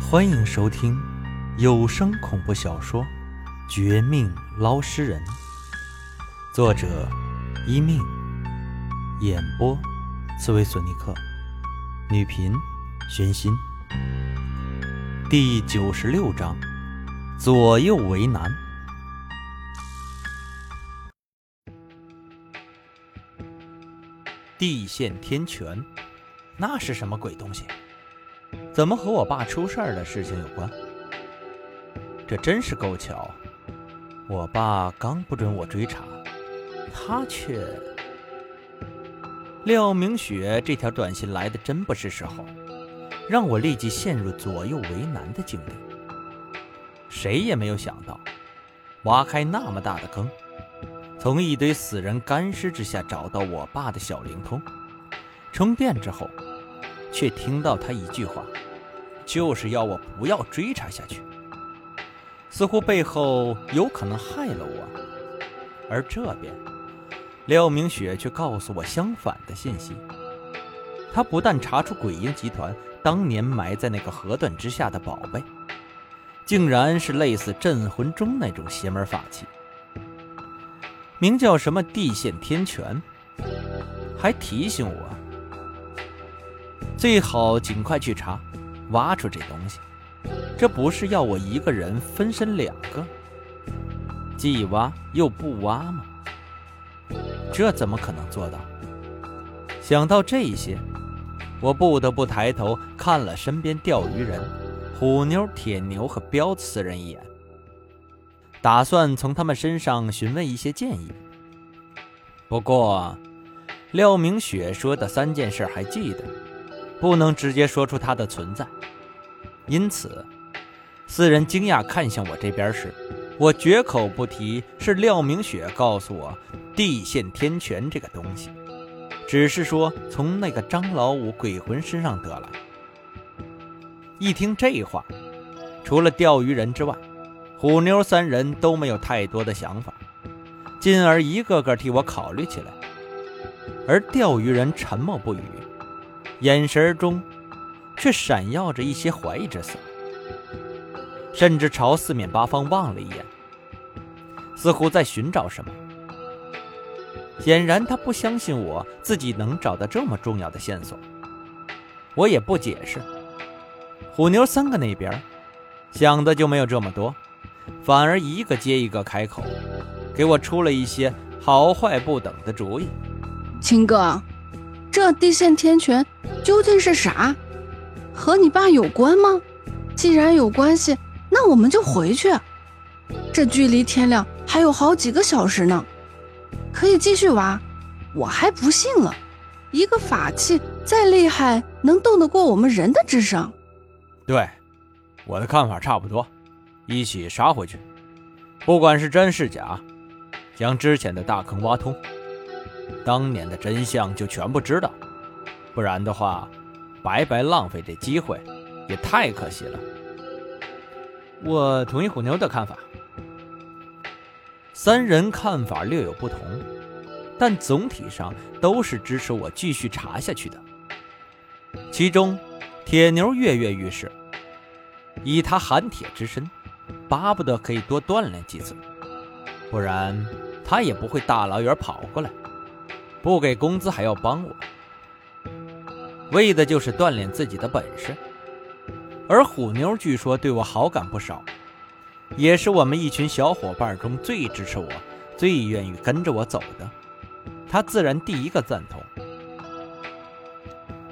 欢迎收听有声恐怖小说《绝命捞尸人》，作者：一命，演播：刺猬索尼克，女频：玄心。第九十六章：左右为难。地陷天泉，那是什么鬼东西？怎么和我爸出事儿的事情有关？这真是够巧！我爸刚不准我追查，他却……廖明雪这条短信来的真不是时候，让我立即陷入左右为难的境地。谁也没有想到，挖开那么大的坑，从一堆死人干尸之下找到我爸的小灵通，充电之后，却听到他一句话。就是要我不要追查下去，似乎背后有可能害了我。而这边，廖明雪却告诉我相反的信息。他不但查出鬼婴集团当年埋在那个河段之下的宝贝，竟然是类似镇魂钟那种邪门法器，名叫什么地陷天泉，还提醒我最好尽快去查。挖出这东西，这不是要我一个人分身两个，既挖又不挖吗？这怎么可能做到？想到这些，我不得不抬头看了身边钓鱼人虎妞、铁牛和彪子四人一眼，打算从他们身上询问一些建议。不过，廖明雪说的三件事还记得。不能直接说出它的存在，因此，四人惊讶看向我这边时，我绝口不提是廖明雪告诉我地陷天泉这个东西，只是说从那个张老五鬼魂身上得来。一听这话，除了钓鱼人之外，虎妞三人都没有太多的想法，进而一个个替我考虑起来，而钓鱼人沉默不语。眼神中，却闪耀着一些怀疑之色，甚至朝四面八方望了一眼，似乎在寻找什么。显然，他不相信我自己能找到这么重要的线索。我也不解释。虎妞三个那边想的就没有这么多，反而一个接一个开口，给我出了一些好坏不等的主意。秦哥。这地陷天泉究竟是啥？和你爸有关吗？既然有关系，那我们就回去。这距离天亮还有好几个小时呢，可以继续挖。我还不信了，一个法器再厉害，能斗得过我们人的智商？对，我的看法差不多。一起杀回去，不管是真是假，将之前的大坑挖通。当年的真相就全部知道，不然的话，白白浪费这机会，也太可惜了。我同意虎妞的看法。三人看法略有不同，但总体上都是支持我继续查下去的。其中，铁牛跃跃欲试，以他寒铁之身，巴不得可以多锻炼几次，不然他也不会大老远跑过来。不给工资还要帮我，为的就是锻炼自己的本事。而虎妞据说对我好感不少，也是我们一群小伙伴中最支持我、最愿意跟着我走的。她自然第一个赞同。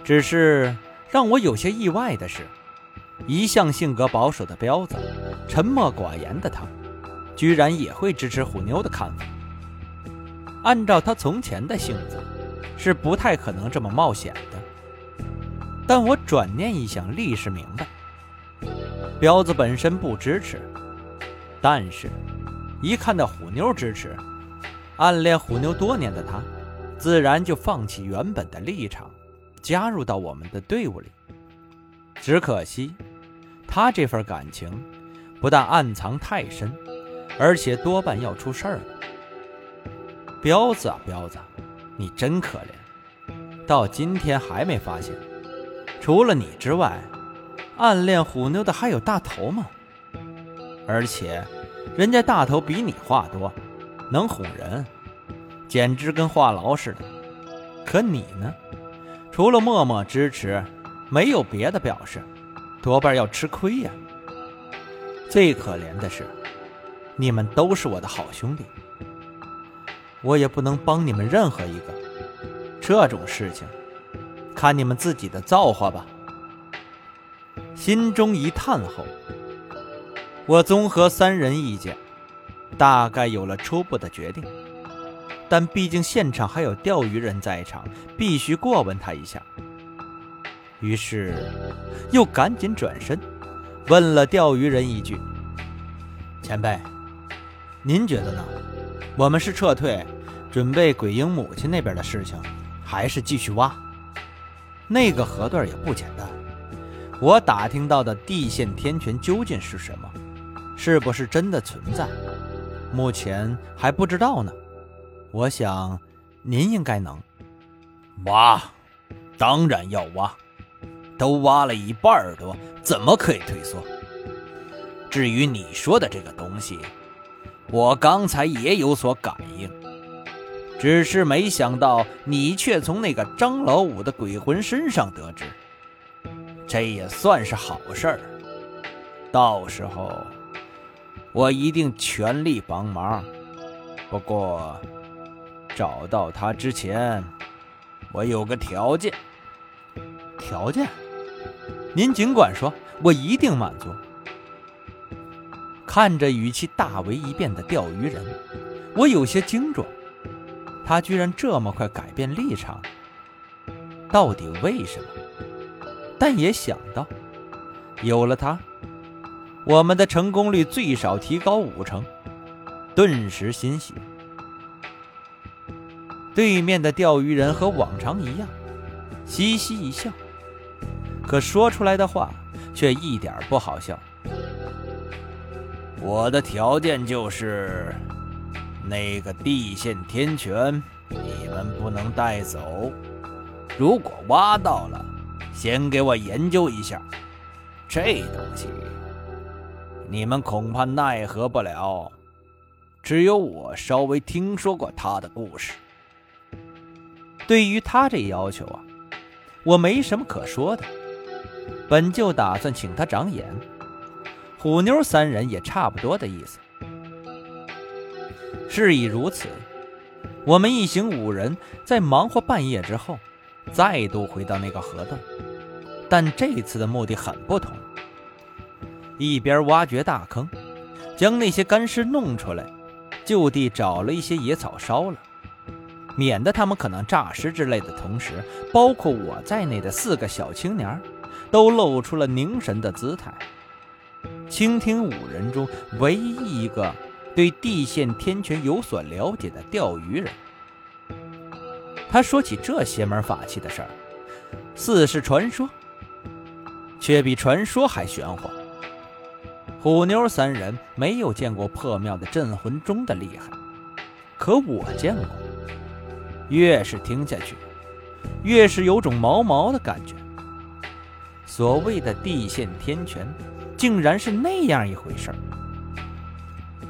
只是让我有些意外的是，一向性格保守的彪子、沉默寡言的他，居然也会支持虎妞的看法。按照他从前的性子，是不太可能这么冒险的。但我转念一想，立时明白，彪子本身不支持，但是，一看到虎妞支持，暗恋虎妞多年的他，自然就放弃原本的立场，加入到我们的队伍里。只可惜，他这份感情，不但暗藏太深，而且多半要出事儿了。彪子啊，彪子，你真可怜，到今天还没发现，除了你之外，暗恋虎妞的还有大头吗？而且，人家大头比你话多，能哄人，简直跟话痨似的。可你呢？除了默默支持，没有别的表示，多半要吃亏呀。最可怜的是，你们都是我的好兄弟，我也不能帮你们任何一个。这种事情，看你们自己的造化吧。心中一叹后，我综合三人意见，大概有了初步的决定。但毕竟现场还有钓鱼人在场，必须过问他一下。于是，又赶紧转身，问了钓鱼人一句：“前辈，您觉得呢？我们是撤退，准备鬼婴母亲那边的事情，还是继续挖？那个河段也不简单。我打听到的地陷天泉究竟是什么？是不是真的存在？目前还不知道呢。”我想，您应该能挖，当然要挖，都挖了一半多，怎么可以退缩？至于你说的这个东西，我刚才也有所感应，只是没想到你却从那个张老五的鬼魂身上得知，这也算是好事儿。到时候，我一定全力帮忙。不过。找到他之前，我有个条件。条件？您尽管说，我一定满足。看着语气大为一变的钓鱼人，我有些惊状。他居然这么快改变立场，到底为什么？但也想到，有了他，我们的成功率最少提高五成，顿时欣喜。对面的钓鱼人和往常一样，嘻嘻一笑，可说出来的话却一点不好笑。我的条件就是，那个地陷天泉，你们不能带走。如果挖到了，先给我研究一下。这东西，你们恐怕奈何不了。只有我稍微听说过他的故事。对于他这要求啊，我没什么可说的。本就打算请他长眼，虎妞三人也差不多的意思。事已如此，我们一行五人在忙活半夜之后，再度回到那个河洞，但这次的目的很不同。一边挖掘大坑，将那些干尸弄出来，就地找了一些野草烧了。免得他们可能诈尸之类的同时，包括我在内的四个小青年都露出了凝神的姿态，倾听五人中唯一一个对地陷天泉有所了解的钓鱼人。他说起这邪门法器的事儿，似是传说，却比传说还玄乎。虎妞三人没有见过破庙的镇魂钟的厉害，可我见过。越是听下去，越是有种毛毛的感觉。所谓的地陷天泉，竟然是那样一回事儿。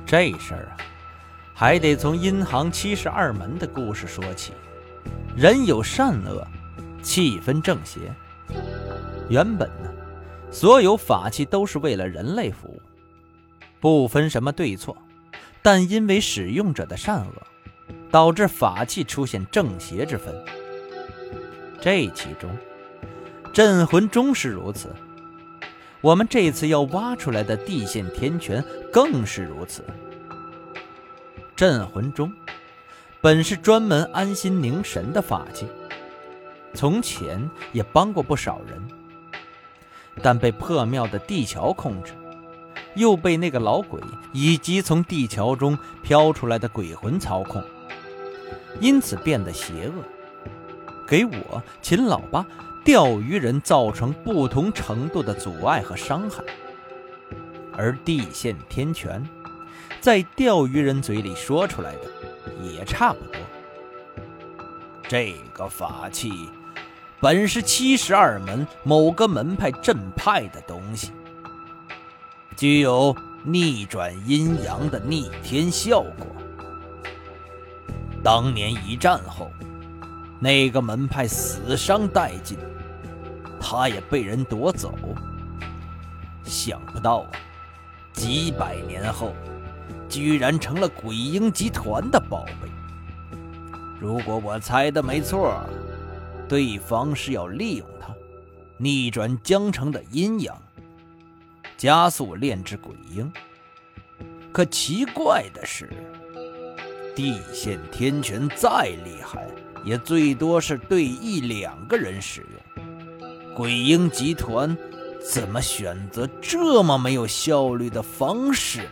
这事儿啊，还得从阴行七十二门的故事说起。人有善恶，气分正邪。原本呢，所有法器都是为了人类服务，不分什么对错。但因为使用者的善恶。导致法器出现正邪之分，这其中镇魂钟是如此，我们这次要挖出来的地陷天泉更是如此。镇魂钟本是专门安心凝神的法器，从前也帮过不少人，但被破庙的地桥控制，又被那个老鬼以及从地桥中飘出来的鬼魂操控。因此变得邪恶，给我秦老八钓鱼人造成不同程度的阻碍和伤害。而地陷天泉，在钓鱼人嘴里说出来的也差不多。这个法器本是七十二门某个门派镇派的东西，具有逆转阴阳的逆天效果。当年一战后，那个门派死伤殆尽，他也被人夺走。想不到啊，几百年后，居然成了鬼婴集团的宝贝。如果我猜的没错。对方是要利用他，逆转江城的阴阳，加速炼制鬼婴。可奇怪的是，地陷天拳再厉害，也最多是对一两个人使用。鬼婴集团怎么选择这么没有效率的方式？